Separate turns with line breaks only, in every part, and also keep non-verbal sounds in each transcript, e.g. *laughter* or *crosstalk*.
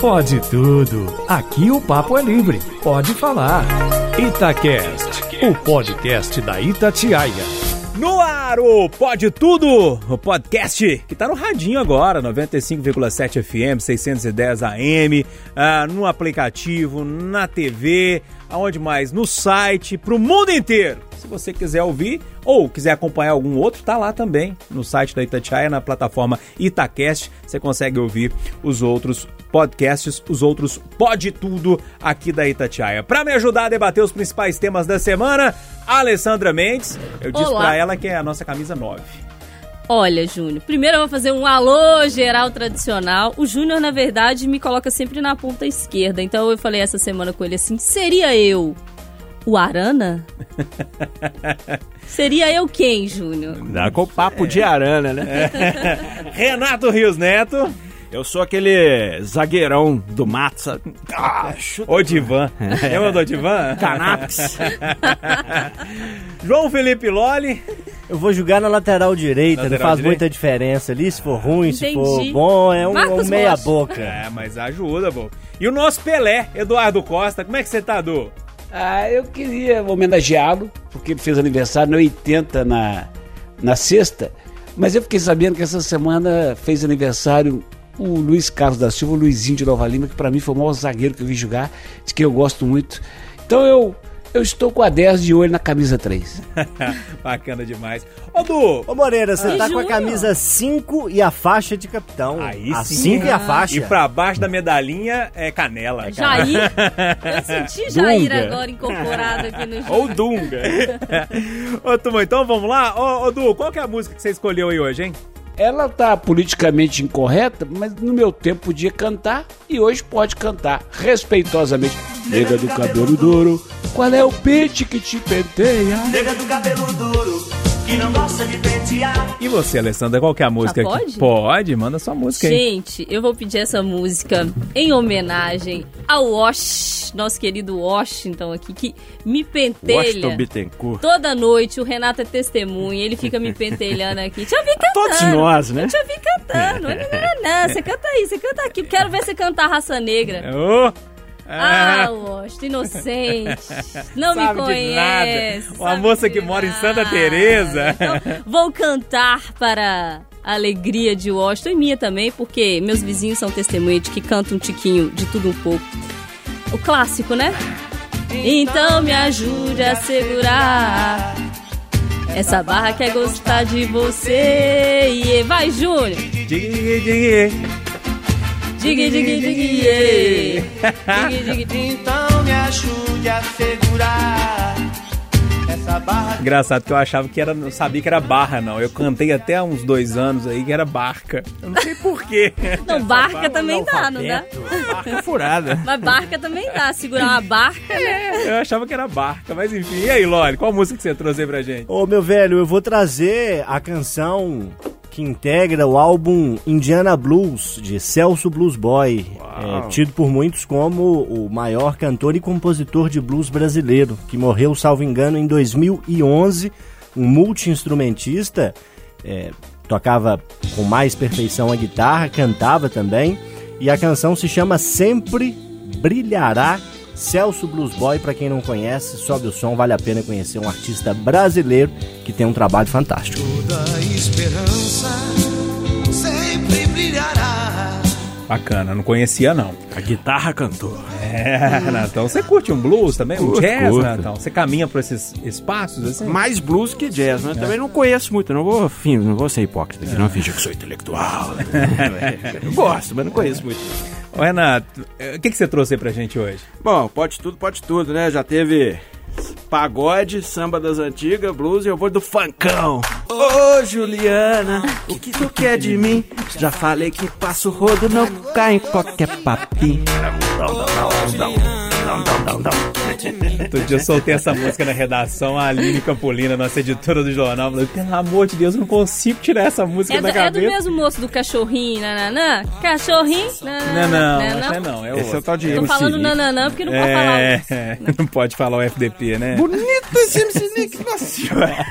Pode tudo. Aqui o papo é livre. Pode falar. Itacast, o podcast da Itatiaia.
No ar, o Pode Tudo, o podcast que tá no radinho agora, 95,7 FM, 610 AM, ah, no aplicativo, na TV, aonde mais? No site, pro mundo inteiro. Se você quiser ouvir ou quiser acompanhar algum outro, tá lá também no site da Itatiaia, na plataforma Itacast. Você consegue ouvir os outros podcasts, os outros Pode Tudo aqui da Itatiaia. Para me ajudar a debater os principais temas da semana, Alessandra Mendes. Eu disse para ela que é a nossa camisa 9.
Olha, Júnior, primeiro eu vou fazer um alô geral tradicional. O Júnior, na verdade, me coloca sempre na ponta esquerda. Então eu falei essa semana com ele assim: seria eu o Arana? *laughs* Seria eu quem, Júnior?
Dá com papo é. de Arana, né? É. *laughs* Renato Rios Neto.
Eu sou aquele zagueirão do mato, sabe?
Ah, Odivan. É. Lembra do Odivan? *laughs*
Canaps. *laughs*
João Felipe Loli.
Eu vou jogar na lateral direita, lateral não faz direita? muita diferença ali. Se for ruim, Entendi. se for bom, é um, um meia-boca.
É, mas ajuda, bom. E o nosso Pelé, Eduardo Costa, como é que você tá, Du?
Ah, eu queria homenageá-lo, porque ele fez aniversário no 80 na, na sexta. Mas eu fiquei sabendo que essa semana fez aniversário o Luiz Carlos da Silva, o Luizinho de Nova Lima, que para mim foi o maior zagueiro que eu vi jogar, de que eu gosto muito. Então eu eu estou com a 10 de olho na camisa 3. *laughs*
Bacana demais. Ô, Du!
Ô, Moreira, você ah, tá com a camisa 5 e a faixa de capitão.
Aí
a
sim.
5 e a faixa.
E pra baixo da medalhinha é canela.
É Jair. *laughs* Eu senti Jair Dunga. agora incorporado aqui no *laughs* jogo.
Ou Dunga. Ô, Turma, então vamos lá. Ô, ô, Du, qual que é a música que você escolheu aí hoje, hein?
Ela tá politicamente incorreta, mas no meu tempo podia cantar e hoje pode cantar respeitosamente. Nega do cabelo duro, qual é o pente que te penteia? Nega do cabelo
duro, que não gosta de pentear. E você, Alessandra, qual que é a música? Ah,
pode?
Pode, manda sua música aí.
Gente, eu vou pedir essa música em homenagem ao Wash, nosso querido Washington aqui, que me pentelha.
Washington Bittencourt.
Toda noite, o Renato é testemunha, ele fica me pentelhando aqui. Te vi cantando.
Todos nós, né?
Te vi cantando. não, não, não, você canta aí, você canta aqui. Quero ver você cantar Raça Negra.
Oh.
Ah, Washington, inocente. Não
Sabe
me conhece.
Uma moça que mora em Santa Teresa.
Então, vou cantar para a alegria de Washington e minha também, porque meus vizinhos são testemunhas de que cantam um tiquinho de tudo um pouco. O clássico, né? Então me ajude a segurar essa barra quer gostar de você. E vai, Júnior! Dig, dig, dig, dig, dig,
Então me ajude a segurar essa barra. Engraçado que eu achava que era, não sabia que era barra, não. Eu cantei até uns dois anos aí que era barca. Eu não sei porquê. *laughs*
Não, barca barra, também dá, não dá?
Barca furada.
Mas barca também dá, segurar uma barca, né?
É, eu achava que era barca, mas enfim. E aí, Loli, qual música que você trouxe aí pra gente?
Ô, meu velho, eu vou trazer a canção que integra o álbum Indiana Blues, de Celso Blues Boy, é, tido por muitos como o maior cantor e compositor de blues brasileiro, que morreu, salvo engano, em 2011, um multi-instrumentista, é, tocava com mais perfeição a guitarra, cantava também, e a canção se chama Sempre Brilhará Celso Blues Boy, para quem não conhece, sobe o som, vale a pena conhecer um artista brasileiro que tem um trabalho fantástico. Toda esperança
sempre brilhará. Bacana, não conhecia não.
A guitarra cantou.
É, Natão. Você curte um blues também? Curto, um jazz, curto. Natão? Você caminha por esses espaços assim?
Mais blues que jazz, mas é. também não conheço muito. Não vou, enfim, não vou ser hipócrita aqui, é. não finge que sou intelectual. *laughs* eu gosto, mas não conheço muito.
Ô, Renato, o que, que você trouxe aí pra gente hoje?
Bom, pode tudo, pode tudo, né? Já teve pagode, samba das antigas, blues e eu vou do funkão. Ô oh, Juliana, o que tu quer de mim? Já falei que passo rodo, não cai em qualquer papinho.
Outro dia eu soltei essa música na redação, a Aline Campolina, nossa editora do jornal, falou, pelo amor de Deus, eu não consigo tirar essa música
É,
da
do, é do
cabeça.
mesmo moço do cachorrinho, nananã? Cachorrinho,
Não,
nananã.
não,
Né,
esse é não, é
Esse é
outro.
o tal de
Tô
MC
falando
Nick.
nananã porque não pode falar
É,
o... *laughs*
não pode falar o FDP, né?
Bonito esse MC Nick, nossa senhora.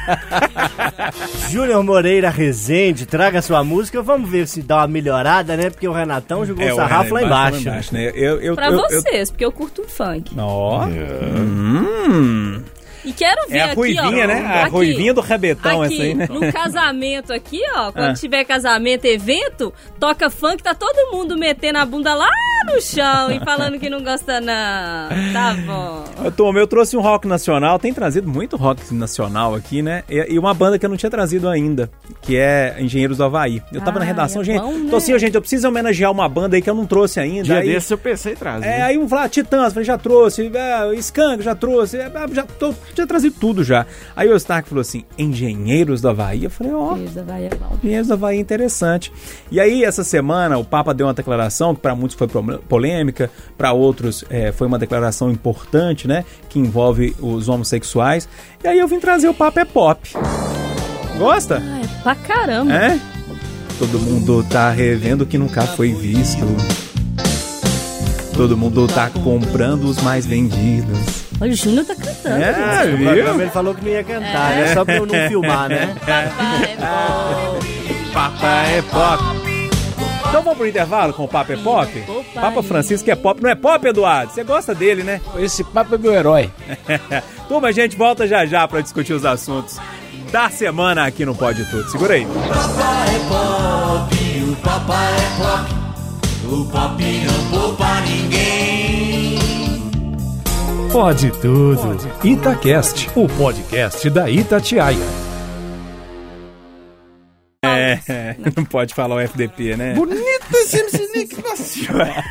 *laughs*
Júnior Moreira Rezende, traga sua música. Vamos ver se dá uma melhorada, né? Porque o Renatão jogou o
o
sarrafo lá
Renan
embaixo.
né? Eu, eu,
Pra
eu, eu-
vocês, porque eu curto um funk.
Ó. Hum.
E quero ver
É a
aqui,
ruivinha,
ó.
né? A
aqui,
ruivinha do rabetão,
aqui,
essa aí, né?
no casamento aqui, ó, quando
Ah.
tiver casamento, evento, toca funk, tá todo mundo metendo a bunda lá no chão e falando que não gosta não. Tá bom.
Eu, Tom, eu trouxe um rock nacional, tem trazido muito rock nacional aqui, né? E, e uma banda que eu não tinha trazido ainda, que é Engenheiros do Havaí. Eu tava
Ah,
na redação,
é
gente.
bom, né?
Então, assim, gente, eu preciso homenagear uma banda aí que eu não trouxe ainda.
Dia
aí,
desse eu pensei em trazer.
é, aí um falar, Titãs, eu falei, já trouxe, é, Skank, já trouxe, é, já tô, tinha trazido tudo já. Aí o Stark falou assim, Engenheiros do Havaí. Eu falei, ó,
Beleza, vai, é bom.
Engenheiros do Havaí é interessante. E aí, essa semana, o Papa deu uma declaração que para muitos foi polêmica, para outros é, foi uma declaração importante, né? Que envolve os homossexuais. E aí eu vim trazer o Papa é Pop. Gosta?
Ah, é pra caramba.
É? Todo mundo tá revendo o que nunca foi visto. Todo mundo tá comprando os mais vendidos.
O Júnior tá cantando.
É,
No
viu?
programa ele falou que não ia cantar, né? Só pra eu não filmar, né? *laughs*
Papai é bom.
Papa é Pop. Então vamos pro intervalo com o Papa é Pop?
Opa,
Papa. Francisco é pop, não é pop, Eduardo? Você gosta dele, né? *laughs*
Esse papo é meu herói. *laughs*
Turma, a gente volta já já pra discutir os assuntos da semana aqui no Pode Tudo. Segura aí.
Pode tudo. Itacast, o podcast da Itatiaia.
É, não pode falar o FDP, né?
Bonito esse MC Nick, *laughs* nossa senhora.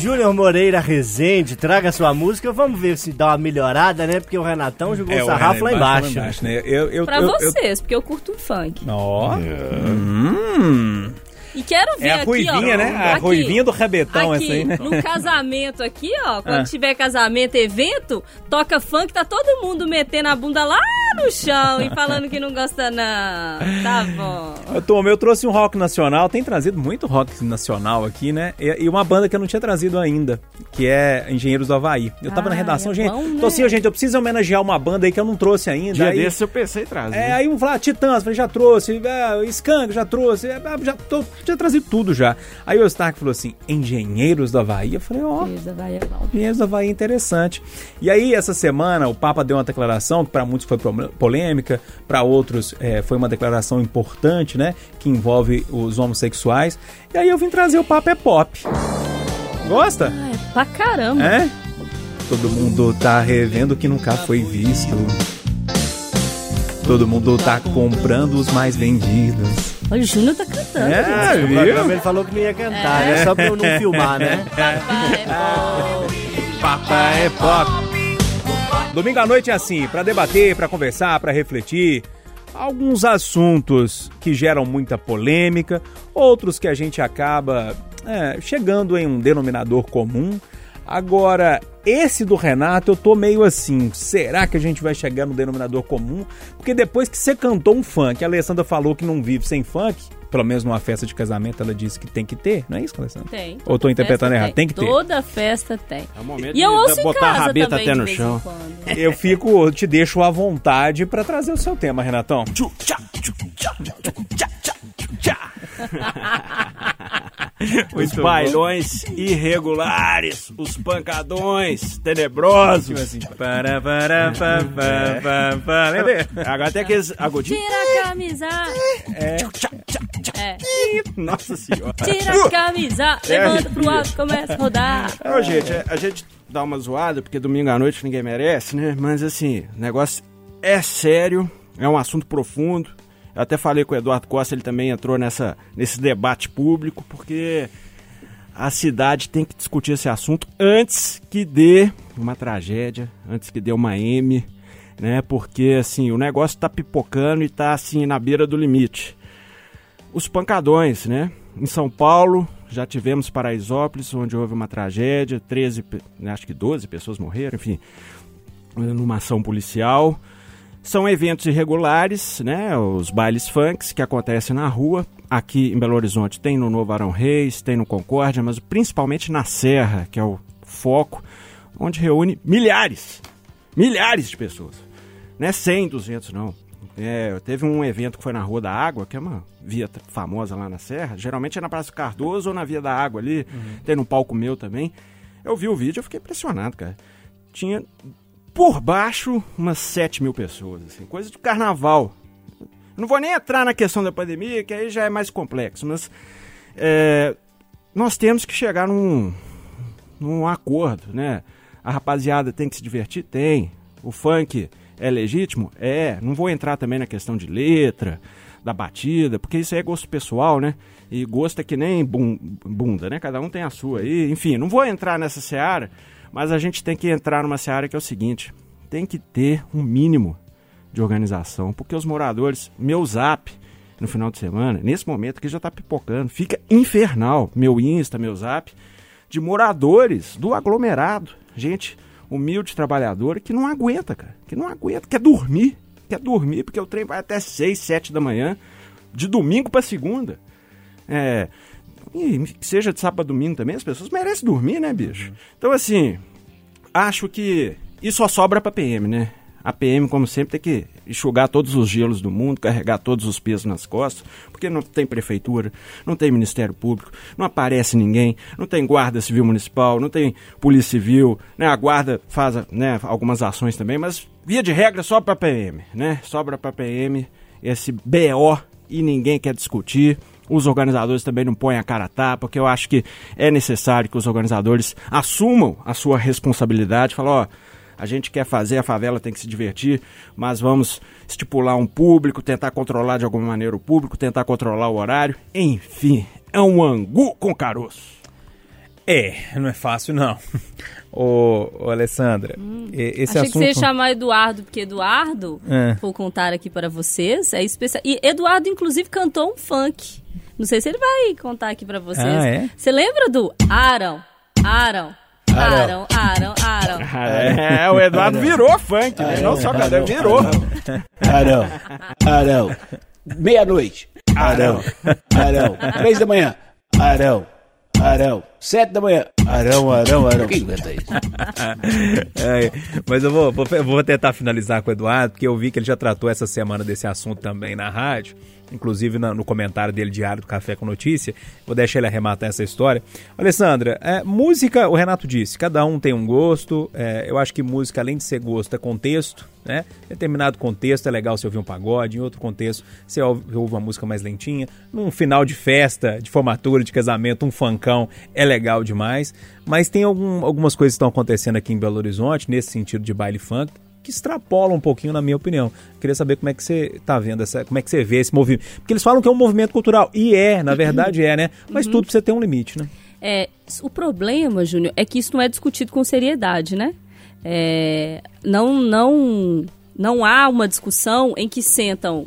Júnior Moreira Rezende, traga sua música. Vamos ver se dá uma melhorada, né? Porque o Renatão jogou
É,
o sarrafo lá embaixo.
né? Eu, eu,
Pra
eu, eu-
vocês, porque eu curto um funk.
Ó. Hum.
E quero ver
É a
aqui,
ruivinha,
ó.
né? A
aqui,
ruivinha do rabetão,
aqui,
essa aí, né?
no casamento aqui, ó, quando
Ah.
tiver casamento, evento, toca funk, tá todo mundo metendo a bunda lá no chão e falando que não gosta não. Tá bom.
Eu, Tom, eu trouxe um rock nacional, tem trazido muito rock nacional aqui, né? E, e uma banda que eu não tinha trazido ainda, que é Engenheiros do Havaí. Eu tava
Ah,
na redação,
é
gente.
bom,
Então,
né?
assim, gente, eu preciso homenagear uma banda aí que eu não trouxe ainda.
Dia
aí,
desse eu pensei em trazer.
É, aí um falar, Titãs, eu falei, já trouxe, é, Skank, já trouxe, é, já tô, tinha trazido tudo já. Aí o Stark falou assim, Engenheiros do Havaí. Eu falei, ó,
Beleza, vai, é bom.
Engenheiros do Havaí é interessante. E aí, essa semana, o Papa deu uma declaração que para muitos foi pro- polêmica, para outros é, foi uma declaração importante, né? Que envolve os homossexuais. E aí eu vim trazer o Papa é Pop. Gosta?
Ah, é pra caramba.
É? Todo mundo tá revendo o que nunca foi visto. Todo mundo tá comprando os mais vendidos.
Olha, o Júnior tá cantando.
É, viu?
ele falou que não ia cantar, né? Só pra eu não filmar, né?
Papai é bom.
Papa é pop. Domingo à noite é assim, para debater, para conversar, para refletir. Alguns assuntos que geram muita polêmica, outros que a gente acaba é, chegando em um denominador comum. Agora, esse do Renato, eu tô meio assim, será que a gente vai chegar no denominador comum? Porque depois que você cantou um funk, a Alessandra falou que não vive sem funk, pelo menos numa festa de casamento ela disse que tem que ter, não é isso, Alessandra?
Tem.
Ou tô interpretando errado? Tem que ter.
Toda festa tem.
É o momento
E eu
de
ouço em
botar
casa
a rabeta
também
até no chão.
Eu fico, te deixo à vontade pra trazer o seu tema, Renatão. *laughs*
Os bailões irregulares, os pancadões tenebrosos.
Assim, para, para, pa, pa, pa, pa. Lembra?
Agora tem aqueles agudinhos.
Tira a camisa. É.
Nossa senhora.
Tira a camisa. Levanta pro alto, começa a rodar.
Ô, gente, a- a gente dá uma zoada, porque domingo à noite ninguém merece, né? Mas assim, o negócio é sério, é um assunto profundo. Eu até falei com o Eduardo Costa, ele também entrou nessa, nesse debate público, porque a cidade tem que discutir esse assunto antes que dê uma tragédia, antes que dê uma M, né? Porque assim, o negócio tá pipocando e tá assim na beira do limite. Os pancadões, né? em São Paulo, já tivemos Paraisópolis, onde houve uma tragédia, 13, pe- acho que 12 pessoas morreram, enfim, numa ação policial. São eventos irregulares, né? Os bailes funks que acontecem na rua. Aqui em Belo Horizonte tem no Novo Arão Reis, tem no Concórdia, mas principalmente na Serra, que é o foco, onde reúne milhares, milhares de pessoas. Não é 100, 200 não. É, teve um evento que foi na Rua da Água, que é uma via famosa lá na Serra. Geralmente é na Praça Cardoso ou na Via da Água ali. Tem no palco meu também. Eu vi o vídeo e fiquei impressionado, cara. Tinha por baixo umas 7 mil pessoas, assim, coisa de carnaval. Não vou nem entrar na questão da pandemia, que aí já é mais complexo, mas é, nós temos que chegar num, num acordo, né? A rapaziada tem que se divertir? Tem. O funk é legítimo? É. Não vou entrar também na questão de letra, da batida, porque isso aí é gosto pessoal, né? E gosto é que nem bunda, né? Cada um tem a sua aí. Enfim, não vou entrar nessa seara, mas a gente tem que entrar numa seara que é o seguinte: tem que ter um mínimo de organização, porque os moradores, meu zap no final de semana, nesse momento que já tá pipocando, fica infernal. Meu Insta, meu zap, de moradores do aglomerado. Gente humilde, trabalhadora, que não aguenta, cara. Que não aguenta, quer dormir. Quer dormir, porque o trem vai até 6, 7 da manhã, de domingo para segunda. É. E que seja de sábado domingo também, as pessoas merecem dormir, né, bicho? Então, assim, acho que isso só sobra pra PM, né? A PM, como sempre, tem que enxugar todos os gelos do mundo, carregar todos os pesos nas costas, porque não tem prefeitura, não tem Ministério Público, não aparece ninguém, não tem Guarda Civil Municipal, não tem Polícia Civil, né? A Guarda faz né, algumas ações também, mas via de regra só pra PM, né? Sobra pra PM esse BO e ninguém quer discutir. Os organizadores também não põem a cara a tapa, porque eu acho que é necessário que os organizadores assumam a sua responsabilidade, falam, ó, a gente quer fazer, a favela tem que se divertir, mas vamos estipular um público, tentar controlar de alguma maneira o público, tentar controlar o horário. Enfim, é um angu com caroço.
É, não é fácil não. Ô, ô Alessandra, e- esse
Achei
assunto...
que você ia chamar Eduardo, porque Eduardo,
É.
vou contar aqui para vocês, é especial. E Eduardo, inclusive, cantou um funk. Não sei se ele vai contar aqui para vocês.
Ah, é?
Você lembra do Arão? Arão. Arão, Arão, Arão. *laughs*
É, o Eduardo virou funk, né? Não só cadê, virou.
Arão, Arão. Meia-noite. Arão, Arão. Três da manhã. Arão, Arão. Sete da manhã. Arão, Arão, Arão. Quem aguenta isso? *laughs*
É, mas eu vou, vou, vou tentar finalizar com o Eduardo, porque eu vi que ele já tratou essa semana desse assunto também na rádio, inclusive na- no comentário dele diário do Café com Notícia. Vou deixar ele arrematar essa história. Alessandra, é, música, o Renato disse, cada um tem um gosto. é, eu acho que música, além de ser gosto, é contexto. Né? Em determinado contexto é legal você ouvir um pagode, em outro contexto você ouve, ouve uma música mais lentinha. Num final de festa, de formatura, de casamento, um funkão é legal demais. Mas tem algum- algumas coisas que estão acontecendo aqui em Belo Horizonte, nesse sentido de baile funk, que extrapolam um pouquinho, na minha opinião. Queria saber como é que você está vendo essa, como é que você vê esse movimento. Porque eles falam que é um movimento cultural. E é, na verdade é, né? Mas tudo precisa ter um limite, né?
É, o problema, Júnior, é que isso não é discutido com seriedade, né? É, não, não, não há uma discussão em que sentam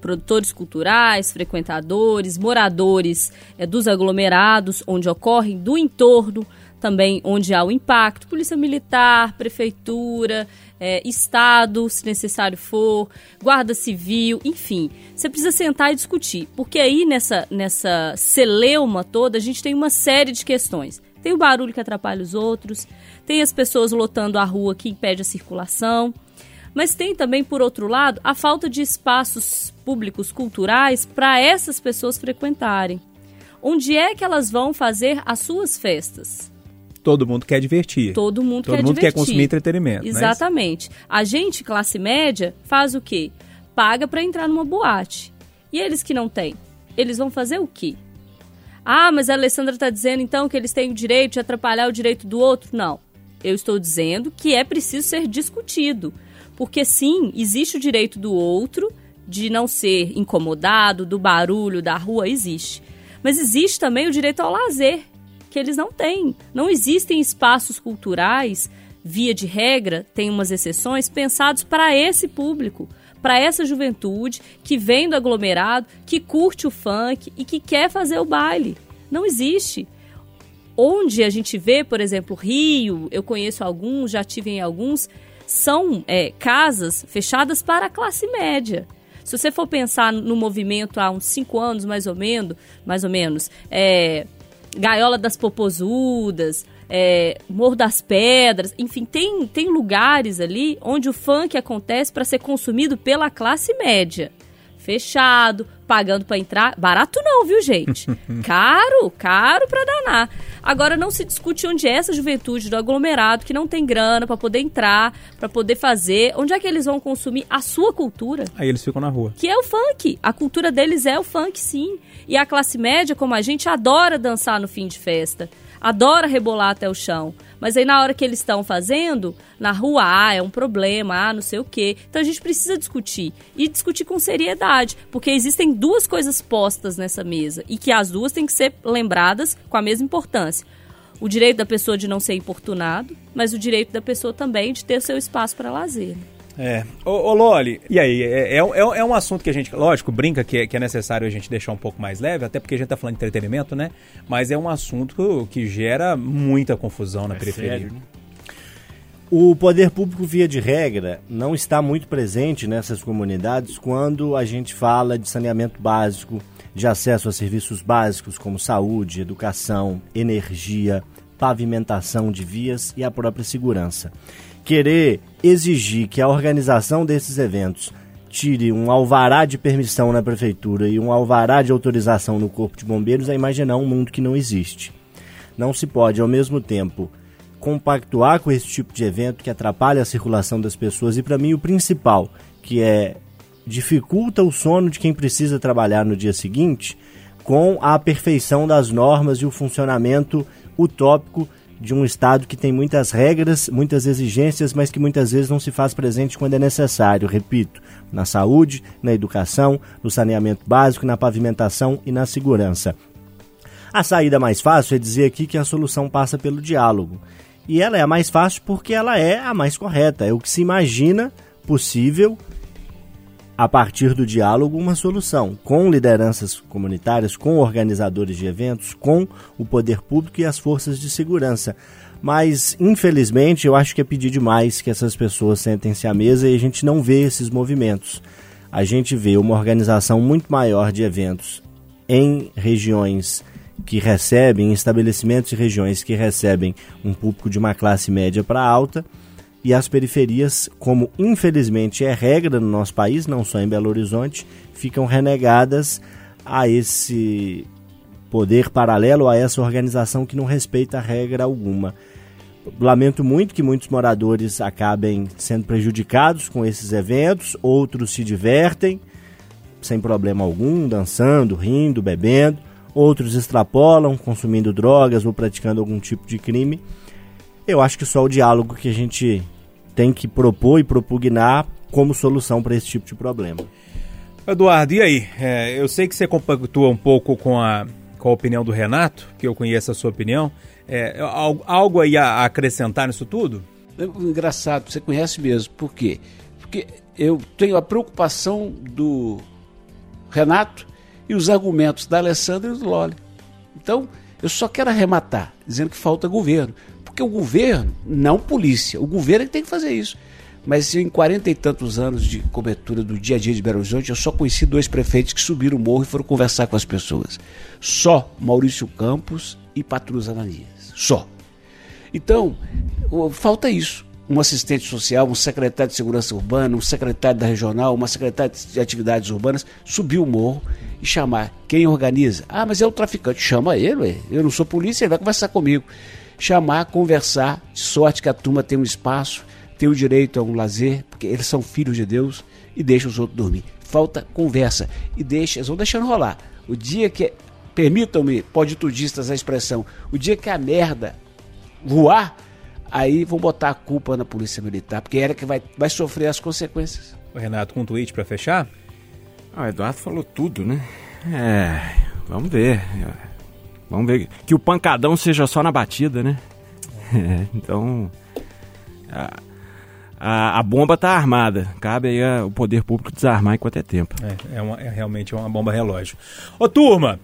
produtores culturais, frequentadores, moradores é, dos aglomerados, onde ocorrem, do entorno, também onde há o impacto, polícia militar, prefeitura, é, Estado, se necessário for, guarda civil, enfim. Você precisa sentar e discutir, porque aí nessa, nessa celeuma toda a gente tem uma série de questões. Tem o barulho que atrapalha os outros, tem as pessoas lotando a rua que impede a circulação, mas tem também, por outro lado, a falta de espaços públicos culturais para essas pessoas frequentarem. Onde é que elas vão fazer as suas festas?
Todo mundo quer divertir.
Todo mundo
Todo
quer
mundo
divertir.
quer consumir entretenimento. é?
Exatamente. A gente, classe média, faz o quê? Paga para entrar numa boate. E eles que não têm? Eles vão fazer o quê? Ah, mas a Alessandra está dizendo então que eles têm o direito de atrapalhar o direito do outro? Não. Eu estou dizendo que é preciso ser discutido. Porque sim, existe o direito do outro de não ser incomodado, do barulho da rua, existe. Mas existe também o direito ao lazer, que eles não têm. Não existem espaços culturais, via de regra, tem umas exceções, pensados para esse público, para essa juventude que vem do aglomerado, que curte o funk e que quer fazer o baile. Não existe. Onde a gente vê, por exemplo, Rio, eu conheço alguns, já tive em alguns, são é, casas fechadas para a classe média. Se você for pensar no movimento há uns cinco anos, mais ou menos, mais ou menos, é, Gaiola das Popozudas, é, Morro das Pedras, enfim, tem, tem lugares ali onde o funk acontece para ser consumido pela classe média. Fechado, pagando para entrar. Barato não, viu, gente? *laughs* caro, caro para danar. Agora não se discute onde é essa juventude do aglomerado que não tem grana para poder entrar, para poder fazer. Onde é que eles vão consumir a sua cultura?
Aí eles ficam na rua.
Que é o funk. A cultura deles é o funk, sim. E a classe média, como a gente, adora dançar no fim de festa adora rebolar até o chão. Mas aí na hora que eles estão fazendo, na rua, ah, é um problema, ah, não sei o quê. Então a gente precisa discutir. E discutir com seriedade, porque existem duas coisas postas nessa mesa e que as duas têm que ser lembradas com a mesma importância. O direito da pessoa de não ser importunado, mas o direito da pessoa também de ter seu espaço para lazer.
É. Ô, ô Loli, e aí? É, é, é, é, um assunto que a gente, lógico, brinca que, que é necessário a gente deixar um pouco mais leve, até porque a gente tá falando de entretenimento, né? Mas é um assunto que gera muita confusão na é periferia. Sério, né?
O poder público, via de regra, não está muito presente nessas comunidades quando a gente fala de saneamento básico, de acesso a serviços básicos como saúde, educação, energia, pavimentação de vias e a própria segurança querer exigir que a organização desses eventos tire um alvará de permissão na prefeitura e um alvará de autorização no Corpo de Bombeiros é imaginar um mundo que não existe. Não se pode, ao mesmo tempo, compactuar com esse tipo de evento que atrapalha a circulação das pessoas e, para mim, o principal, que é dificulta o sono de quem precisa trabalhar no dia seguinte, com a perfeição das normas e o funcionamento utópico de um Estado que tem muitas regras, muitas exigências, mas que muitas vezes não se faz presente quando é necessário, repito, na saúde, na educação, no saneamento básico, na pavimentação e na segurança. A saída mais fácil é dizer aqui que a solução passa pelo diálogo. E ela é a mais fácil porque ela é a mais correta, é o que se imagina possível a partir do diálogo, uma solução com lideranças comunitárias, com organizadores de eventos, com o poder público e as forças de segurança. Mas, infelizmente, eu acho que é pedir demais que essas pessoas sentem-se à mesa e a gente não vê esses movimentos. A gente vê uma organização muito maior de eventos em regiões que recebem, em estabelecimentos e regiões que recebem um público de uma classe média para alta e as periferias, como infelizmente é regra no nosso país, não só em Belo Horizonte, ficam renegadas a esse poder paralelo, a essa organização que não respeita regra alguma. Lamento muito que muitos moradores acabem sendo prejudicados com esses eventos, outros se divertem sem problema algum, dançando, rindo, bebendo, outros extrapolam, consumindo drogas ou praticando algum tipo de crime eu acho que só o diálogo que a gente tem que propor e propugnar como solução para esse tipo de problema.
Eduardo, e aí? É, eu sei que você compactua um pouco com a, com a opinião do Renato, que eu conheço a sua opinião. É, algo aí a acrescentar nisso tudo?
É engraçado, você conhece mesmo. Por quê? Porque eu tenho a preocupação do Renato e os argumentos da Alessandra e do Loli. Então, eu só quero arrematar, dizendo que falta governo. Porque o governo, não polícia, o governo é que tem que fazer isso. Mas em quarenta e tantos anos de cobertura do dia a dia de Belo Horizonte, eu só conheci dois prefeitos que subiram o morro e foram conversar com as pessoas. Só Maurício Campos e Patrus Ananias. Só. Então, falta isso. Um assistente social, um secretário de segurança urbana, um secretário da regional, uma secretária de atividades urbanas, subir o morro e chamar quem organiza. Ah, mas é o traficante. Chama ele, ué. eu não sou polícia, ele vai conversar comigo chamar, conversar, de sorte que a turma tem um espaço, tem o direito a um lazer, porque eles são filhos de Deus e deixa os outros dormir. Falta conversa e deixa, eles vão deixando rolar. O dia que, permitam-me, pode tudistas a expressão, o dia que a merda voar, aí vão botar a culpa na polícia militar, porque era que vai, vai sofrer as consequências.
Renato, com um tweet para fechar?
Ah, o Eduardo falou tudo, né? É, vamos ver. Vamos ver que o pancadão seja só na batida, né? *laughs* É, então. A, a, a bomba tá armada. Cabe aí a, o poder público desarmar enquanto é tempo.
É, é, uma- é realmente uma bomba relógio. Ô, turma!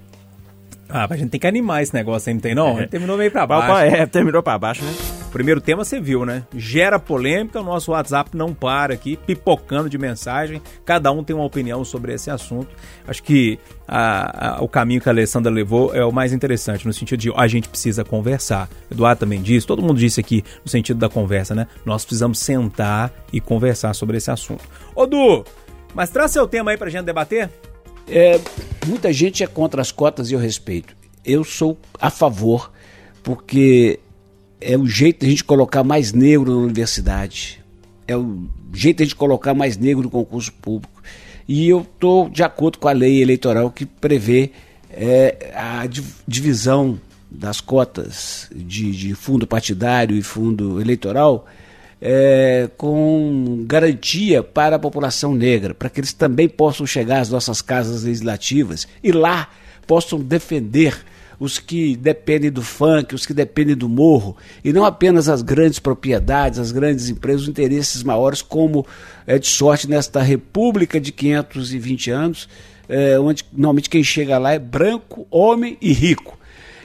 Ah, a gente tem que animar esse negócio aí, não tem não? Terminou meio pra baixo.
É, terminou pra baixo, né?
Primeiro tema você viu, né? Gera polêmica, o nosso WhatsApp não para aqui, pipocando de mensagem. Cada um tem uma opinião sobre esse assunto. Acho que a- a- o caminho que a Alessandra levou é o mais interessante, no sentido de a gente precisa conversar. Eduardo também disse, todo mundo disse aqui no sentido da conversa, né? Nós precisamos sentar e conversar sobre esse assunto. Ô, Du, mas traz seu tema aí pra gente debater?
É, muita gente é contra as cotas e eu respeito. Eu sou a favor, porque é o jeito de a gente colocar mais negro na universidade. É o jeito de a gente colocar mais negro no concurso público. E eu estou de acordo com a lei eleitoral que prevê é, a di- divisão das cotas de, de fundo partidário e fundo eleitoral é, com garantia para a população negra, para que eles também possam chegar às nossas casas legislativas e lá possam defender os que dependem do funk, os que dependem do morro, e não apenas as grandes propriedades, as grandes empresas, os interesses maiores, como é de sorte nesta república de 520 anos, é, onde normalmente quem chega lá é branco, homem e rico.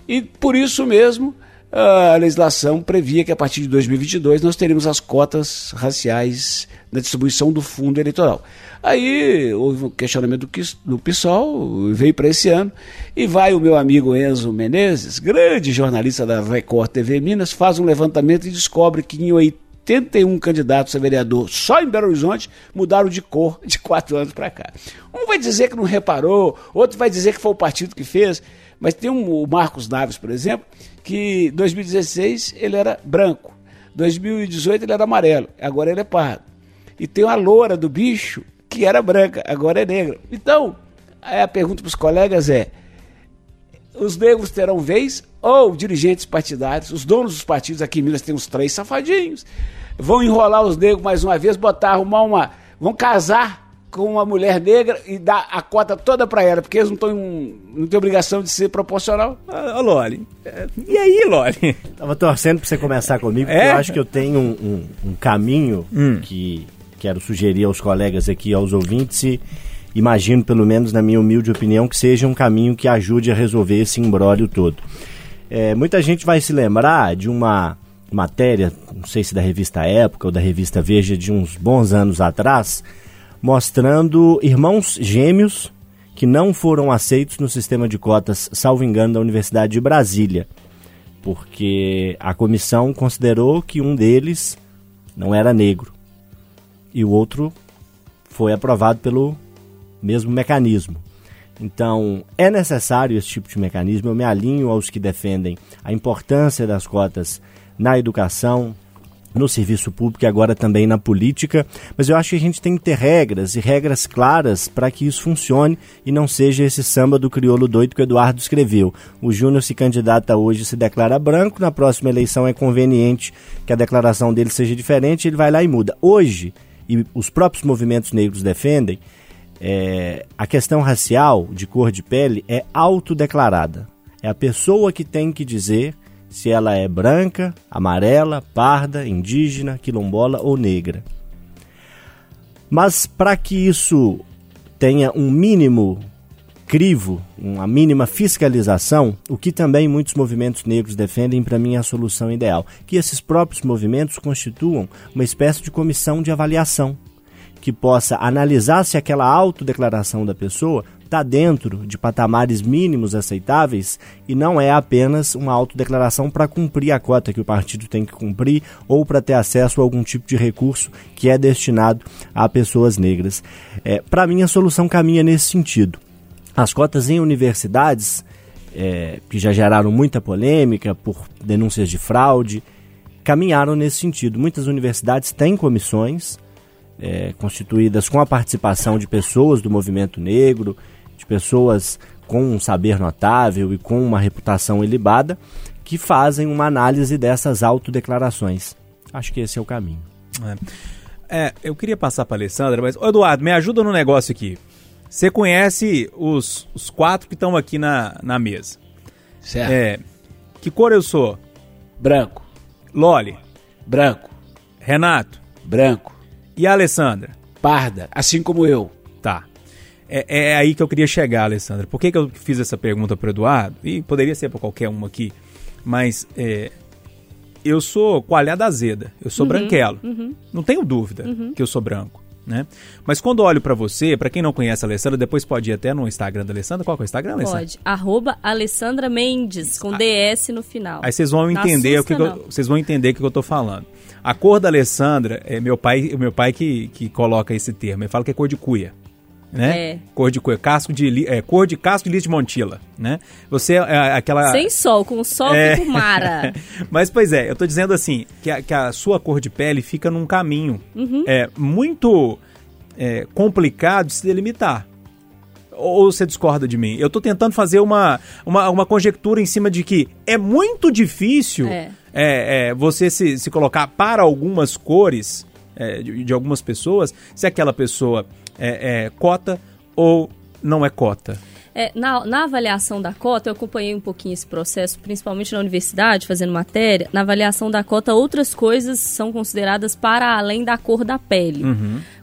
E por isso mesmo a legislação previa que a partir de 2022 nós teríamos as cotas raciais na distribuição do fundo eleitoral. Aí houve um questionamento do, do PSOL, veio para esse ano, e vai o meu amigo Enzo Menezes, grande jornalista da Record TV Minas, faz um levantamento e descobre que em 81 candidatos a vereador só em Belo Horizonte mudaram de cor de quatro anos para cá. Um vai dizer que não reparou, outro vai dizer que foi o partido que fez, mas tem um, o Marcos Naves, por exemplo, que em 2016 ele era branco, 2018 ele era amarelo, agora ele é pardo. E tem uma loura do bicho que era branca, agora é negra. Então, a pergunta para os colegas é: os negros terão vez ou dirigentes partidários, os donos dos partidos aqui em Minas tem uns três safadinhos, vão enrolar os negros mais uma vez, botar, arrumar uma. vão casar com uma mulher negra e dar a cota toda para ela, porque eles não, tão, não têm obrigação de ser proporcional.
Ô, Loli, é, e aí, Loli?
Tava torcendo pra você começar comigo, porque
É?
eu acho que eu tenho um, um- um caminho
Hum.
que quero sugerir aos colegas aqui, aos ouvintes, e imagino, pelo menos na minha humilde opinião, que seja um caminho que ajude a resolver esse imbróglio todo. É, muita gente vai se lembrar de uma matéria, não sei se da revista Época ou da revista Veja, de uns bons anos atrás, mostrando irmãos gêmeos que não foram aceitos no sistema de cotas, salvo engano, da Universidade de Brasília porque a comissão considerou que um deles não era negro e o outro foi aprovado pelo mesmo mecanismo. Então, é necessário esse tipo de mecanismo. Eu me alinho aos que defendem a importância das cotas na educação, no serviço público e agora também na política, mas eu acho que a gente tem que ter regras e regras claras para que isso funcione e não seja esse samba do crioulo doido que o Eduardo escreveu. O Júnior se candidata hoje se declara branco, na próxima eleição é conveniente que a declaração dele seja diferente, ele vai lá e muda. Hoje, e os próprios movimentos negros defendem, é, a questão racial de cor de pele é autodeclarada. É a pessoa que tem que dizer se ela é branca, amarela, parda, indígena, quilombola ou negra. Mas para que isso tenha um mínimo crivo, uma mínima fiscalização, o que também muitos movimentos negros defendem, para mim é a solução ideal, que esses próprios movimentos constituam uma espécie de comissão de avaliação que possa analisar se aquela autodeclaração da pessoa está dentro de patamares mínimos aceitáveis e não é apenas uma autodeclaração para cumprir a cota que o partido tem que cumprir ou para ter acesso a algum tipo de recurso que é destinado a pessoas negras. É, para mim, a solução caminha nesse sentido. As cotas em universidades, é, que já geraram muita polêmica por denúncias de fraude, caminharam nesse sentido. Muitas universidades têm comissões é, constituídas com a participação de pessoas do movimento negro, pessoas com um saber notável e com uma reputação ilibada, que fazem uma análise dessas autodeclarações. Acho que esse é o caminho.
É, eu queria passar para Alessandra, mas, ô Eduardo, me ajuda no negócio aqui. Você conhece os, os quatro que estão aqui na, na mesa.
Certo?
É, que cor eu sou?
Branco,
Loli,
branco,
Renato,
Branco.
E a Alessandra?
Parda, assim como eu.
É, é aí que eu queria chegar, Alessandra. Por que, que eu fiz essa pergunta para Eduardo? E poderia ser para qualquer um aqui. Mas é, eu sou coalhada azeda. Eu sou branquelo. Não tenho dúvida que eu sou branco. Né? Mas quando olho para você, para quem não conhece a Alessandra, depois pode ir até no Instagram da Alessandra. Qual que é o Instagram, Alessandra?
Pode. Arroba Alessandra Mendes, com DS no final.
Aí vocês vão entender o que,
assusta,
eu, vocês vão entender o que eu tô falando. A cor da Alessandra é meu pai, meu pai que, que coloca esse termo. Ele fala que é cor de cuia. Né?
É.
Cor de casco de é, cor de casco de lixo de montila, né? Você é aquela
Sem sol, com sol
É.
fica mara. *laughs*
Mas, pois é, eu tô dizendo assim, que a, que a sua cor de pele fica num caminho é, muito é, complicado de se delimitar. Ou você discorda de mim? Eu tô tentando fazer uma, uma, uma conjectura em cima de que é muito difícil
É.
é, é, você se, se colocar para algumas cores é, de, de algumas pessoas, se aquela pessoa é, é cota ou não é cota.
É, na, na avaliação da cota, eu acompanhei um pouquinho esse processo, principalmente na universidade, fazendo matéria. Na avaliação da cota, outras coisas são consideradas para além da cor da pele.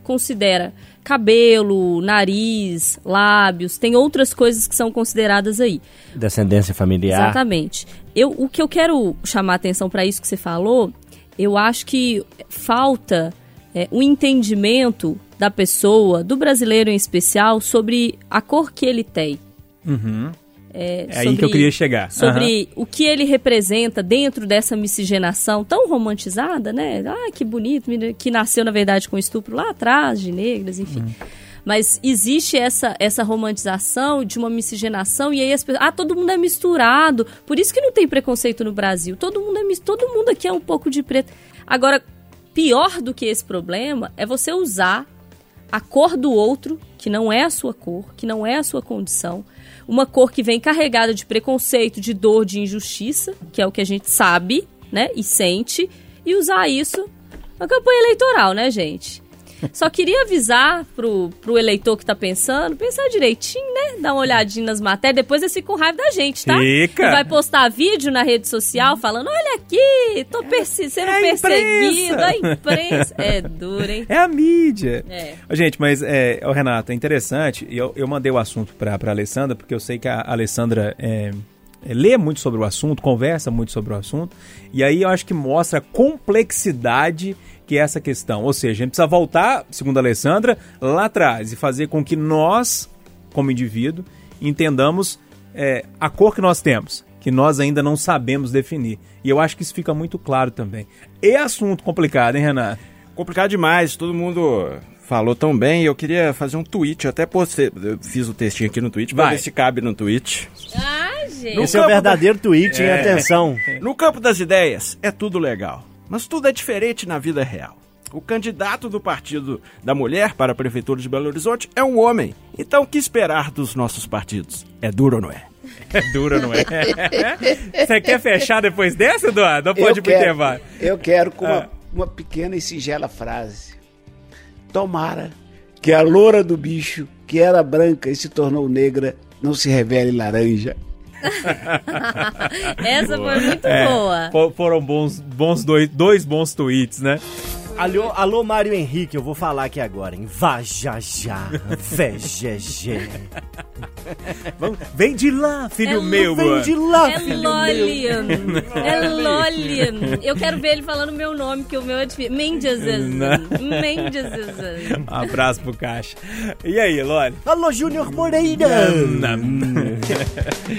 Considera cabelo, nariz, lábios, tem outras coisas que são consideradas aí.
Descendência familiar.
Exatamente. Eu, o que eu quero chamar a atenção para isso que você falou, eu acho que falta é, um entendimento da pessoa, do brasileiro em especial, sobre a cor que ele tem. É,
É aí que eu queria chegar.
Sobre o que ele representa dentro dessa miscigenação tão romantizada, né? Ah, que bonito, que nasceu, na verdade, com estupro lá atrás, de negras, enfim. Mas existe essa, essa romantização de uma miscigenação e aí as pessoas. Ah, todo mundo é misturado. Por isso que não tem preconceito no Brasil. Todo mundo é Todo mundo aqui é um pouco de preto. Agora, pior do que esse problema é você usar a cor do outro, que não é a sua cor, que não é a sua condição, uma cor que vem carregada de preconceito, de dor, de injustiça, que é o que a gente sabe, né, e sente, e usar isso na campanha eleitoral, né, gente? Só queria avisar pro, pro eleitor que tá pensando, pensar direitinho, né? Dar uma olhadinha nas matérias, depois eles ficam com raiva da gente, tá?
Fica.
E vai postar vídeo na rede social falando, olha aqui, tô perse sendo
é a
perseguido,
imprensa."
a imprensa. É duro, hein? *laughs*
É a mídia.
É.
Gente, mas, é, Renato, é interessante. Eu, eu mandei o assunto pra, pra Alessandra, porque eu sei que a Alessandra é, é, lê muito sobre o assunto, conversa muito sobre o assunto. E aí eu acho que mostra a complexidade que é essa questão. Ou seja, a gente precisa voltar, segundo a Alessandra, lá atrás e fazer com que nós, como indivíduo, entendamos é, a cor que nós temos. Que nós ainda não sabemos definir. E eu acho que isso fica muito claro também. É assunto complicado, hein, Renato?
Complicado demais, todo mundo falou tão bem. Eu queria fazer um tweet, eu até postei, eu fiz o textinho aqui no tweet,
Vai.
pra ver se cabe no tweet.
Ai, gente.
Esse é o verdadeiro tweet, hein? Atenção.
No campo das ideias, é tudo legal, mas tudo é diferente na vida real. O candidato do Partido da Mulher para a Prefeitura de Belo Horizonte é um homem. Então, o que esperar dos nossos partidos? É duro ou não é?
É dura, não é? *laughs* Você quer fechar depois dessa, Eduardo? Ou pode intervalo?
eu quero com
Ah.
uma, uma pequena e singela frase. Tomara que a loura do bicho, que era branca e se tornou negra, não se revele laranja.
Essa foi muito
É,
boa.
fo- foram bons, bons dois, dois bons tweets, né?
Alô, alô, Mário Henrique, eu vou falar aqui agora, hein? Vá já já, VGG.
Vamos- vem de lá, filho
É,
meu.
Vem de lá,
É
filho
Lolian. É Lolian. Eu quero ver ele falando meu nome, que o meu é difícil. Mendes. Mendes.
Abraço pro Caixa. E aí, Loli?
Alô, Júnior Moreira!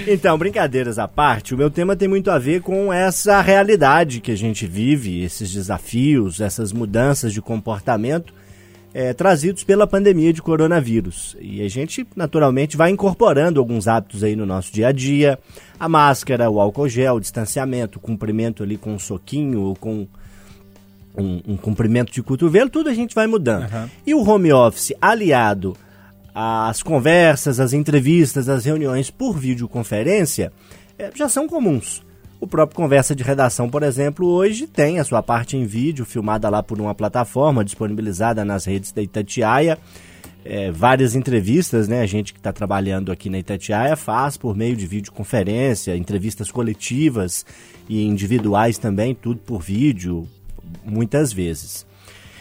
Então, brincadeiras à parte, o meu tema tem muito a ver com essa realidade que a gente vive, esses desafios, essas mudanças de comportamento é, trazidos pela pandemia de coronavírus. E a gente, naturalmente, vai incorporando alguns hábitos aí no nosso dia a dia. A máscara, o álcool gel, o distanciamento, o cumprimento ali com um soquinho ou com um, um cumprimento de cotovelo, tudo a gente vai mudando. E o home office aliado às conversas, às entrevistas, às reuniões por videoconferência eh, já são comuns. O próprio Conversa de Redação, por exemplo, hoje tem a sua parte em vídeo, filmada lá por uma plataforma disponibilizada nas redes da Itatiaia. É, várias entrevistas, né? A gente que está trabalhando aqui na Itatiaia faz por meio de videoconferência, entrevistas coletivas e individuais também, tudo por vídeo, muitas vezes.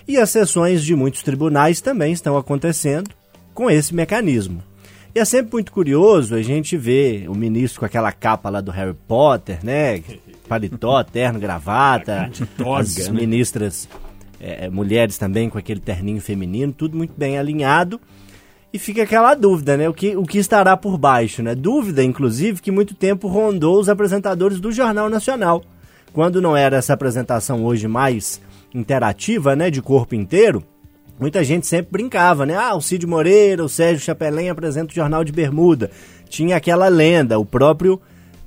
E as sessões de muitos tribunais também estão acontecendo com esse mecanismo. E é sempre muito curioso a gente ver o ministro com aquela capa lá do Harry Potter, né? *laughs* Paletó, terno, gravata, as
né?
ministras, é, mulheres também com aquele terninho feminino, tudo muito bem alinhado. E fica aquela dúvida, né? O que, o que estará por baixo, né? Dúvida, inclusive, que muito tempo rondou os apresentadores do Jornal Nacional. Quando não era essa apresentação hoje mais interativa, né? De corpo inteiro, muita gente sempre brincava, né? Ah, o Cid Moreira, o Sérgio Chapelin apresenta o Jornal de Bermuda. Tinha aquela lenda, o próprio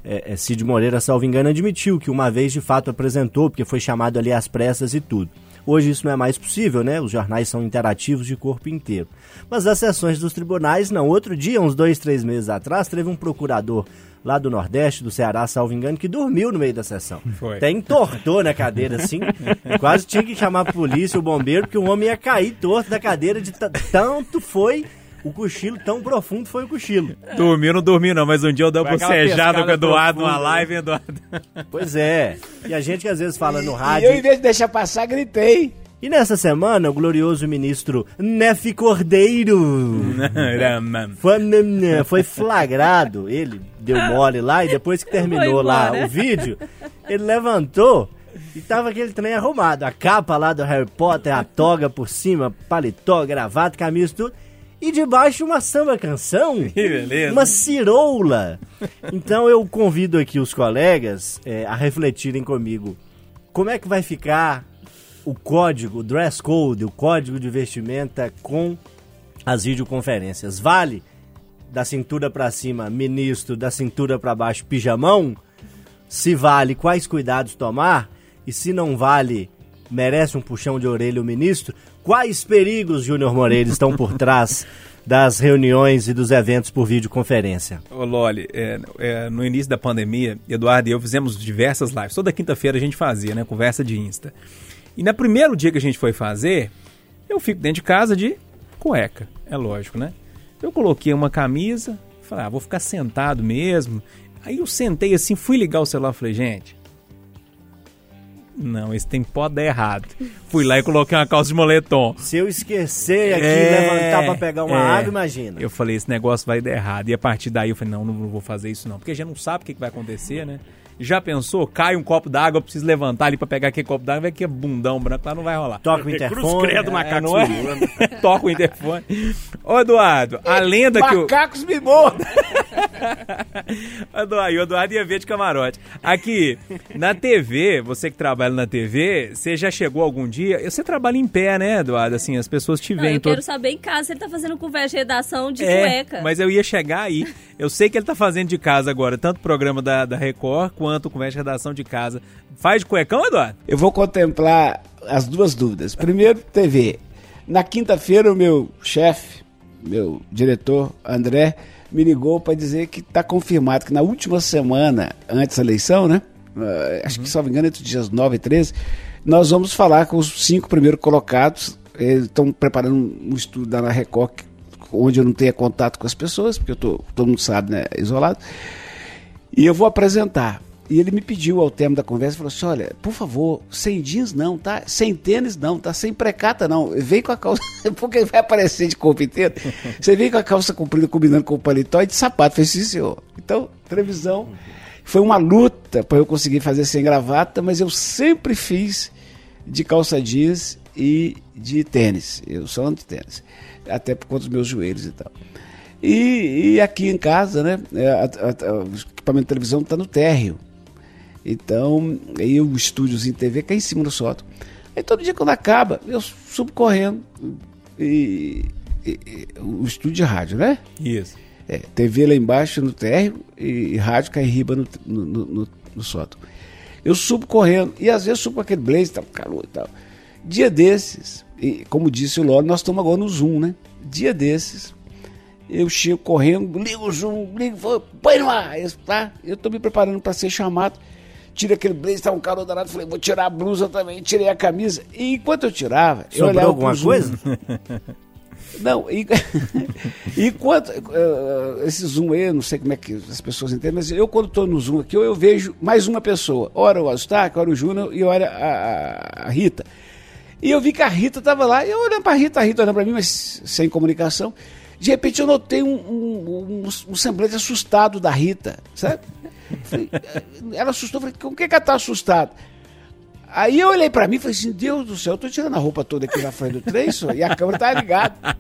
é, é, Cid Moreira, salvo engano, admitiu que uma vez de fato apresentou, porque foi chamado ali às pressas e tudo. Hoje isso não é mais possível, né? Os jornais são interativos de corpo inteiro. Mas as sessões dos tribunais, não. Outro dia, uns dois, três meses atrás, teve um procurador lá do Nordeste, do Ceará, salvo engano, que dormiu no meio da sessão.
Foi.
Até entortou na cadeira, assim. *laughs* quase tinha que chamar a polícia, o bombeiro, porque o homem ia cair torto da cadeira de tanto foi o cochilo, tão profundo foi o cochilo.
Dormiu, não dormiu não, mas um dia eu dei uma bocejada com o Eduardo numa live, Eduardo.
Pois é. E a gente que às vezes fala no
E
rádio.
eu, em vez de deixar passar, gritei.
E nessa semana, o glorioso ministro Nefe Cordeiro *laughs* foi, foi flagrado. Ele deu mole lá e depois que terminou lá
embora.
o vídeo, ele levantou e tava aquele trem arrumado. A capa lá do Harry Potter, a toga por cima, paletó, gravata, camisa, tudo. E debaixo uma samba canção. *laughs*
Que beleza.
Uma ciroula. Então eu convido aqui os colegas é, a refletirem comigo. Como é que vai ficar o código, o dress code, o código de vestimenta com as videoconferências? Vale da cintura pra cima, ministro, da cintura pra baixo, pijamão? Se vale, quais cuidados tomar? E se não vale, merece um puxão de orelha o ministro? Quais perigos, Júnior Moreira, estão por trás *laughs* das reuniões e dos eventos por videoconferência?
Ô Loli, é, é, no início da pandemia, Eduardo e eu fizemos diversas lives. Toda quinta-feira a gente fazia, né? Conversa de Insta. E no primeiro dia que a gente foi fazer, eu fico dentro de casa de cueca. É lógico, né? Eu coloquei uma camisa, falei, ah, vou ficar sentado mesmo. Aí eu sentei assim, fui ligar o celular, falei, gente. Não, esse tem pode dar errado. Fui lá e coloquei uma calça de moletom.
Se eu esquecer aqui
É,
levantar pra pegar uma
é.
água, imagina.
Eu falei, esse negócio vai dar errado. E a partir daí eu falei, não, não vou fazer isso não. Porque a gente não sabe o que, que vai acontecer, né? Já pensou? Cai um copo d'água, eu preciso levantar ali pra pegar aquele copo d'água, vai que é bundão branco lá, não vai rolar.
Toca o
Cruz
interfone.
credo, macaco
não é?
sumiu. *laughs*
Toca o interfone. Ô, Eduardo, a lenda que o...
Macacos me mordam. *laughs*
Eduardo, o Eduardo ia ver de camarote. Aqui, na TV, você que trabalha na TV, você já chegou algum dia... Você trabalha em pé, né, Eduardo? Assim, as pessoas te
Não,
veem
eu
todo...
quero saber em casa se ele tá fazendo conversa de redação de
É,
cueca.
mas eu ia chegar aí. Eu sei que ele tá fazendo de casa agora, tanto o programa da, da Record quanto Conversa de Redação de casa. Faz de cuecão, Eduardo?
Eu vou contemplar as duas dúvidas. Primeiro, TV. Na quinta-feira, o meu chefe, meu diretor, André, me ligou para dizer que está confirmado que na última semana, antes da eleição, né? eh, acho que, se não me engano, entre os dias 9 e 13, nós vamos falar com os cinco primeiros colocados. Eles estão preparando um, estudo lá na Record, onde eu não tenha contato com as pessoas, porque eu tô, todo mundo sabe, né? Isolado. E eu vou apresentar. E ele me pediu ao termo da conversa, falou assim, olha, por favor, sem jeans não, tá? Sem tênis não, tá? Sem precata não. Vem com a calça, *laughs* porque vai aparecer de corpo inteiro. Você vem com a calça comprida combinando com o paletó e de sapato. Eu falei, sim, senhor. Então, televisão. Foi uma luta para eu conseguir fazer sem gravata, mas eu sempre fiz de calça jeans e de tênis. Eu sou anti-tênis. Até por conta dos meus joelhos e tal. E, e aqui em casa, né? é, a- a- a- o equipamento de televisão está no térreo. Então, aí o estúdiozinho TV cai em cima do sótão. Aí todo dia quando acaba, eu subo correndo. E, e- e- o estúdio de rádio, né?
Isso.
É, TV lá embaixo no térreo e, rádio cai em riba no, no, no- no- sótão. Eu subo correndo e às vezes subo com aquele blazer, tá calor e tal. Dia desses, e como disse o Loro, nós estamos agora no Zoom, né? Dia desses, eu chego correndo, ligo o Zoom, ligo, vou, põe no ar, eu, tá? Eu tô me preparando para ser chamado. Tira aquele blazer, tá um calor danado, falei, vou tirar a blusa também, tirei a camisa. E enquanto eu tirava, eu
Sobrou
olhava
alguma coisa? *laughs*
Não, e, *laughs* enquanto eh, esse Zoom aí, eu não sei como é que as pessoas entendem, mas eu quando estou no Zoom aqui, eu, eu vejo mais uma pessoa. Ora o Astac, ora o Júnior e ora a, a- a Rita. E eu vi que a Rita tava lá, e eu olhando pra Rita, a Rita olhando pra mim, mas sem comunicação. De repente eu notei um, um, um, um semblante assustado da Rita, sabe? Falei, ela assustou, falei, com que, que ela tá assustada? Aí eu olhei pra mim e falei assim, Deus do céu, eu tô tirando a roupa toda aqui na frente do trem, só, e a câmera tá ligada. *laughs*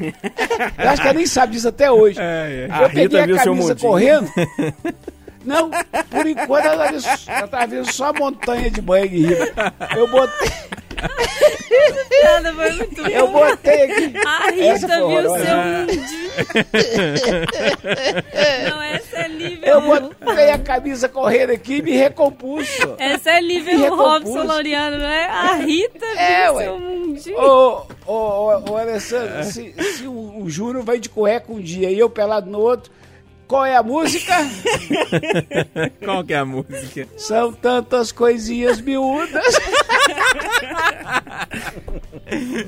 eu acho que ela nem sabe disso até hoje.
É, é.
Eu
A
peguei
Rita
a camisa correndo. *laughs* Não, por enquanto ela, ela tava vendo só a montanha de banho de riba. Eu botei,
Nada, foi muito
eu botei aqui.
A
Essa
Rita viu o seu mundinho. Não, essa é nível.
Eu botei a camisa correndo aqui e me recompus. só.
Essa é nível
Me
Robson. Laureano, não é? A Rita viu
É,
o
ué.
seu mundinho.
Ô, ô, ô, ô, Alessandro, se, se o, o Júnior vai de cueca um dia e eu pelado no outro, qual é a música? *laughs*
Qual que é a música?
São tantas coisinhas miúdas.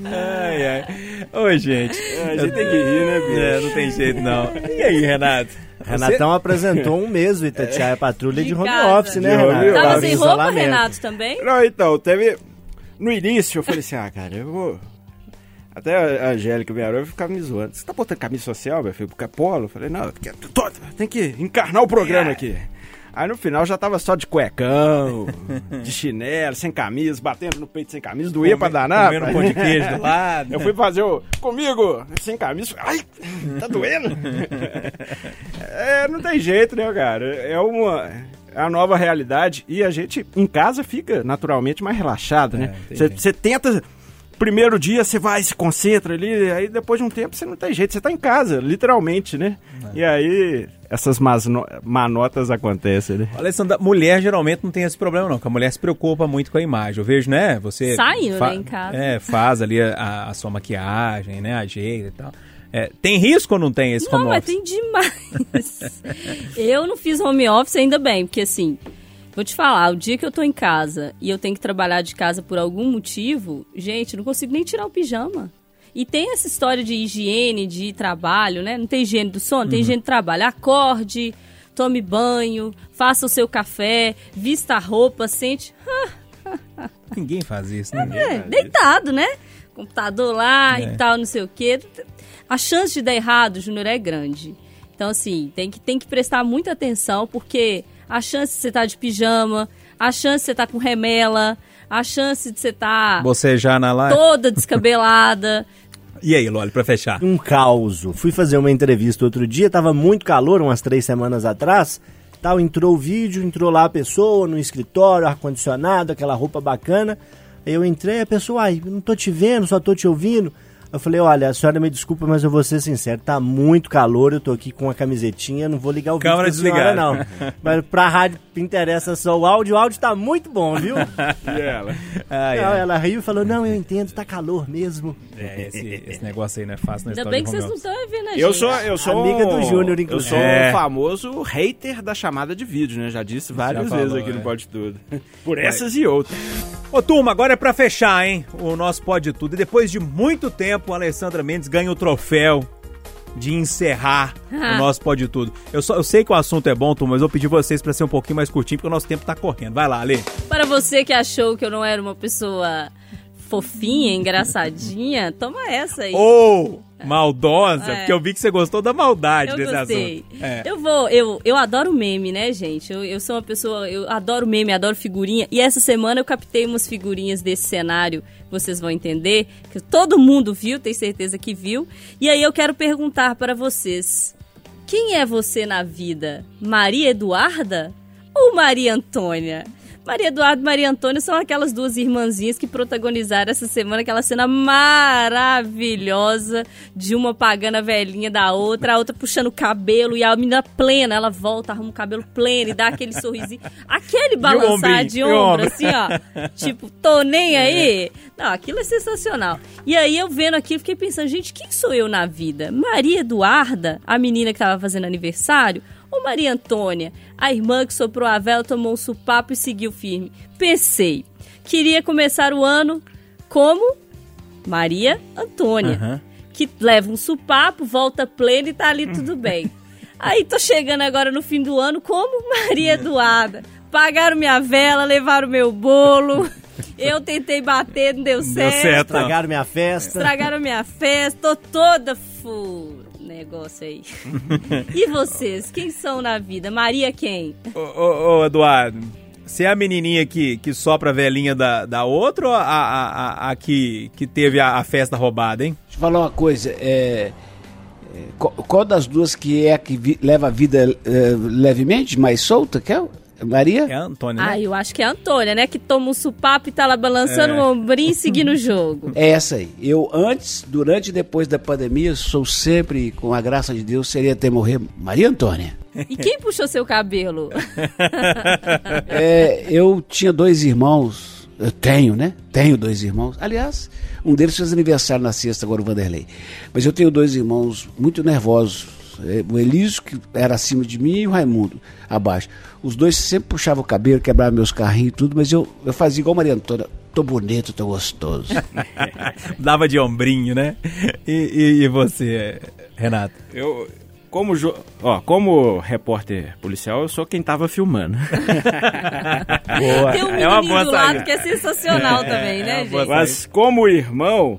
Ai, ai. Ô, gente.
A gente tem que rir, né, bicho?
É, não tem jeito não. E aí, Renato?
Renatão apresentou um mês o Itatiaia Patrulha de,
De
home
casa.
office, né,
De home
Renato?
office.
Tava sem
em
roupa. Renato, também?
Não, então, teve. No início eu falei assim, ah, cara, eu vou. Até a Angélica, minha eu ficava me zoando. Você tá botando camisa social, meu filho? Porque é polo? Eu falei, não, porque tô- tem que encarnar o programa aqui. Aí no final já tava só de cuecão, *laughs* de chinelo, sem camisa, batendo no peito sem camisa, doía pra danar.
Comendo um pão de queijo do *laughs* lado.
Eu fui fazer o comigo, sem camisa. Ai, tá doendo. *laughs* é, não tem jeito, né, cara? É uma. É a nova realidade e a gente em casa fica naturalmente mais relaxado, né?
É,
Você
entendi.
tenta. Primeiro dia você vai, se concentra ali, aí depois de um tempo você não tem jeito, você tá em casa, literalmente, né?
É.
E aí essas masno- manotas acontecem, né?
Alessandra, mulher geralmente não tem esse problema não, porque a mulher se preocupa muito com a imagem. Eu vejo, né, você...
Saindo, né, em casa.
É, faz ali a, a sua maquiagem, né, ajeita e tal. É, tem risco ou não tem esse
Não,
home
mas
office?
tem demais. *laughs* eu não fiz home office ainda bem, porque assim, vou te falar, o dia que eu tô em casa e eu tenho que trabalhar de casa por algum motivo, gente, não consigo nem tirar o pijama. E tem essa história de higiene, de trabalho, né? Não tem higiene do sono, tem higiene do trabalho. Acorde, tome banho, faça o seu café, vista a roupa, sente. *laughs*
Ninguém faz isso, né?
É, deitado, né? Computador lá
É.
e tal, não sei o quê. A chance de dar errado, Júnior, é grande. Então, assim, tem que, tem que prestar muita atenção, porque a chance de você estar de pijama, a chance de você estar com remela, a chance de você estar
Você já na live?
toda descabelada. *laughs*
E aí, Loli, pra fechar?
um caos. Fui fazer uma entrevista outro dia, tava muito calor, umas três semanas atrás. Tal, entrou o vídeo, entrou lá a pessoa no escritório, ar-condicionado, aquela roupa bacana. Aí eu entrei, a pessoa, ai, não tô te vendo, só tô te ouvindo. Eu falei, olha, a senhora me desculpa, mas eu vou ser sincero, tá muito calor, eu tô aqui com uma camisetinha, não vou ligar o vídeo senhora,
desligada.
não. *laughs* Mas pra rádio interessa só o áudio, o áudio tá muito bom, viu? *laughs*
E ela?
Ai,
Não,
ai.
ela riu e falou, não, eu entendo, tá calor mesmo.
É, esse, esse negócio aí não é fácil na
Ainda
história
bem que vocês não estão vendo a gente.
Eu sou, eu sou
Amiga do
um-
Júnior,
Eu
inclusive.
sou
É.
o famoso hater da chamada de vídeo, né? Já disse várias
Já
vezes
falou,
aqui
é.
no Pode Tudo. *laughs* Por essas e outras.
Ô, turma, agora é pra fechar, hein? O nosso Pode Tudo. E depois de muito tempo, a Alessandra Mendes ganha o troféu de encerrar *laughs* o nosso Pode Tudo. Eu, só, eu sei que o assunto é bom, turma, mas eu pedi vocês pra ser um pouquinho mais curtinho, porque o nosso tempo tá correndo. Vai lá, Ale.
Para você que achou que eu não era uma pessoa fofinha, engraçadinha, toma essa aí.
Ou *laughs* maldosa,
É.
porque eu vi que você gostou da maldade
Eu
desse
gostei.
assunto. É.
Eu vou, eu, eu adoro meme, né, gente? Eu, eu sou uma pessoa, eu adoro meme, adoro figurinha. E essa semana eu captei umas figurinhas desse cenário, vocês vão entender, que todo mundo viu, tenho certeza que viu. E aí eu quero perguntar para vocês: quem é você na vida? Maria Eduarda ou Maria Antônia? Maria Eduarda e Maria Antônia são aquelas duas irmãzinhas que protagonizaram essa semana aquela cena maravilhosa de uma pagando a velhinha da outra, a outra puxando o cabelo e a menina plena, ela volta, arruma o cabelo pleno e dá aquele sorrisinho. Aquele balançar de ombro,
ombro?
assim, ó. Tipo, tô nem aí. Não, aquilo é sensacional. E aí eu vendo aquilo, fiquei pensando, gente, quem sou eu na vida? Maria Eduarda, a menina que tava fazendo aniversário? Ou Maria Antônia, a irmã que soprou a vela, tomou um supapo e seguiu firme? Pensei, queria começar o ano como Maria Antônia,
Aham.
que leva um supapo, volta plena e tá ali tudo bem. Aí tô chegando agora no fim do ano como Maria Eduarda. Apagaram minha vela, levaram meu bolo. *laughs* Eu tentei bater, não deu certo.
certo.
Estragaram minha festa.
Estragaram minha festa, tô toda fu... negócio aí. *laughs* e vocês, quem são na vida? Maria quem?
Ô, ô, ô, Eduardo, você é a menininha que, que sopra a velhinha da, da outra ou a, a, a, a que, que teve a, a festa roubada, hein?
Deixa eu falar uma coisa. É, é, qual, qual das duas que é a que vi- leva a vida é, levemente, mais solta? Que é? Maria?
É a Antônia, né?
Ah, eu acho que é a Antônia, né? Que toma um supapo e tá lá balançando o ombrinho e seguindo o jogo.
É essa aí. Eu antes, durante e depois da pandemia, sou sempre, com a graça de Deus, seria até morrer Maria Antônia.
E quem puxou seu cabelo?
É, eu tinha dois irmãos, eu tenho, né? Tenho dois irmãos. Aliás, um deles fez aniversário na sexta, agora o Vanderlei. Mas eu tenho dois irmãos muito nervosos. É, O Elísio, que era acima de mim, e o Raimundo, abaixo. Os dois sempre puxavam o cabelo, quebravam meus carrinhos e tudo, mas eu, eu fazia igual Maria Antônia. Tô bonito, tô gostoso. *laughs*
Dava de ombrinho, né? E, e, e você, Renato?
Eu, como, jo- ó, como repórter policial, eu sou quem tava filmando. *laughs*
Boa.
Tem um
É uma boa
do lado que é sensacional *laughs* também,
é
né,
uma boa
gente?
Mas como irmão,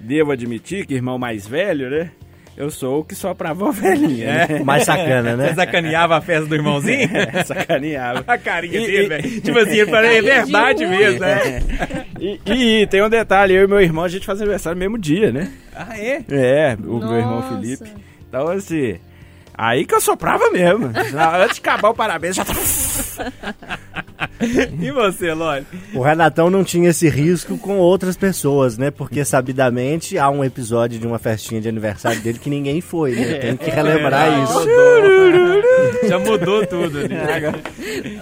devo admitir que irmão mais velho, né? Eu sou o que soprava a velhinha, né?
O mais sacana, né?
Você *laughs* sacaneava a festa do irmãozinho? *laughs*
Sacaneava.
A carinha
E-
dele, velho. Tipo assim, ele falou, é verdade mesmo, né?
E, e tem um detalhe, eu e meu irmão, a gente faz aniversário no mesmo dia, né?
Ah, é?
É, o meu irmão
Nossa.
Felipe. Então, assim, aí que eu soprava mesmo. Antes de acabar o parabéns, já tava... *laughs*
E você, Loli?
O Renatão não tinha esse risco com outras pessoas, né? Porque, sabidamente, há um episódio de uma festinha de aniversário dele que ninguém foi, né? Tem que relembrar
É,
isso.
mudou. Já mudou tudo ali.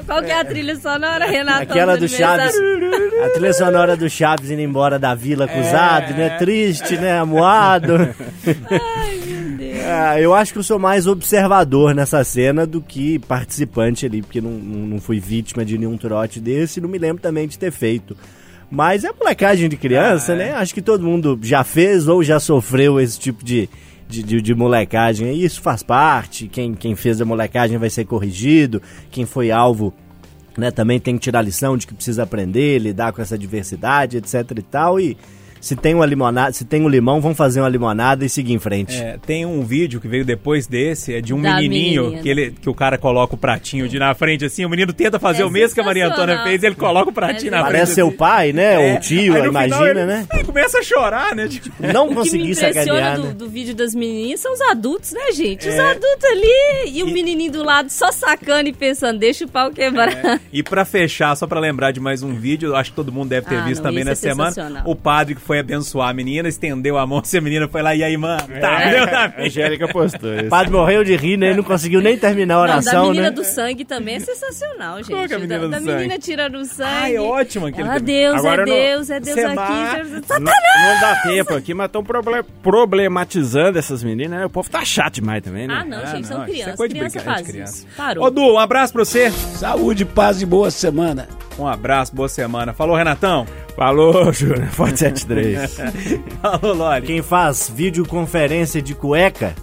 Qual que é a trilha sonora, Renato?
Aquela do Chaves, a trilha sonora do Chaves indo embora da vila acusado, né? Triste, né? Amuado. Ah, eu acho que eu sou mais observador nessa cena do que participante ali, porque não, não fui vítima de nenhum trote desse e não me lembro também de ter feito. Mas é molecagem de criança,
Ah, é.
né? Acho que todo mundo já fez ou já sofreu esse tipo de, de, de, de molecagem. E isso faz parte. Quem, quem fez a molecagem vai ser corrigido. Quem foi alvo né, também tem que tirar lição de que precisa aprender, lidar com essa diversidade, etc e tal. E se tem uma limonada, se tem um limão, vamos fazer uma limonada e seguir em frente.
É, tem um vídeo que veio depois desse, é de um
Da
menininho que, ele, que o cara coloca o pratinho de na frente assim, o menino tenta fazer
É
o mesmo que a Maria Antônia fez, ele coloca o pratinho
É
na frente.
Parece seu
assim.
pai, né?
É.
Ou o tio,
Aí
imagina,
final ele
né? *laughs*
Começa a chorar, né? Tipo, *laughs*
Não
O que me
consegui
impressiona
sacanear,
do,
né?
do vídeo das menininhas são os adultos, né, gente?
É.
Os adultos ali e o menininho do lado só sacando e pensando, deixa o pau quebrar.
E pra fechar, só pra lembrar de mais um vídeo, acho que todo mundo deve ter
Ah,
visto
não,
também nessa
é
semana. O padre que foi abençoar a menina, estendeu a mão, se a menina foi lá, e aí, mano? Tá,
É.
na
A Angélica postou
O
isso.
padre morreu de rir, né? Ele não conseguiu nem terminar a
Não, da
oração,
menina
né?
do sangue também é sensacional, gente.
Qual que é a menina
da,
do
da
sangue?
menina tirando o sangue.
Ah, é ótimo aquele
Ah. Deus,
Agora
é
não-
Deus, é Deus
Semar-
aqui. Jesus.
Não, não dá tempo aqui, mas estão problematizando essas meninas, né? O povo tá chato demais também, né?
Ah, não,
Ah,
gente,
não,
são
isso é
crianças.
de
criança faz
de criança.
isso. Parou.
Ô, Du, um abraço pra você.
Saúde, paz e boa semana.
Um abraço, boa semana. Falou, Renatão.
Falou, *laughs* Júnior. Forte 73. *laughs*
Falou, Loli.
Quem faz videoconferência de cueca,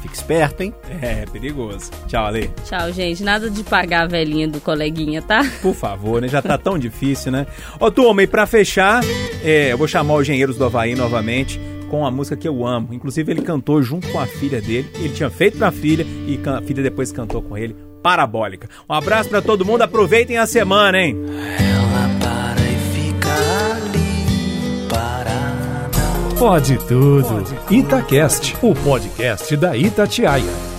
fica esperto, hein?
É, perigoso. Tchau, Ale.
Tchau, gente. Nada de pagar a velhinha do coleguinha, tá?
Por favor, né? Já tá tão difícil, né? Ô, turma, e pra fechar, é, eu vou chamar os Engenheiros do Havaí novamente com a música que eu amo. Inclusive, ele cantou junto com a filha dele. Ele tinha feito pra filha e a filha depois cantou com ele. Parabólica. Um abraço pra todo mundo. Aproveitem a semana, hein?
Ela para e fica ali parada.
Pode tudo. Itacast, o podcast da Itatiaia.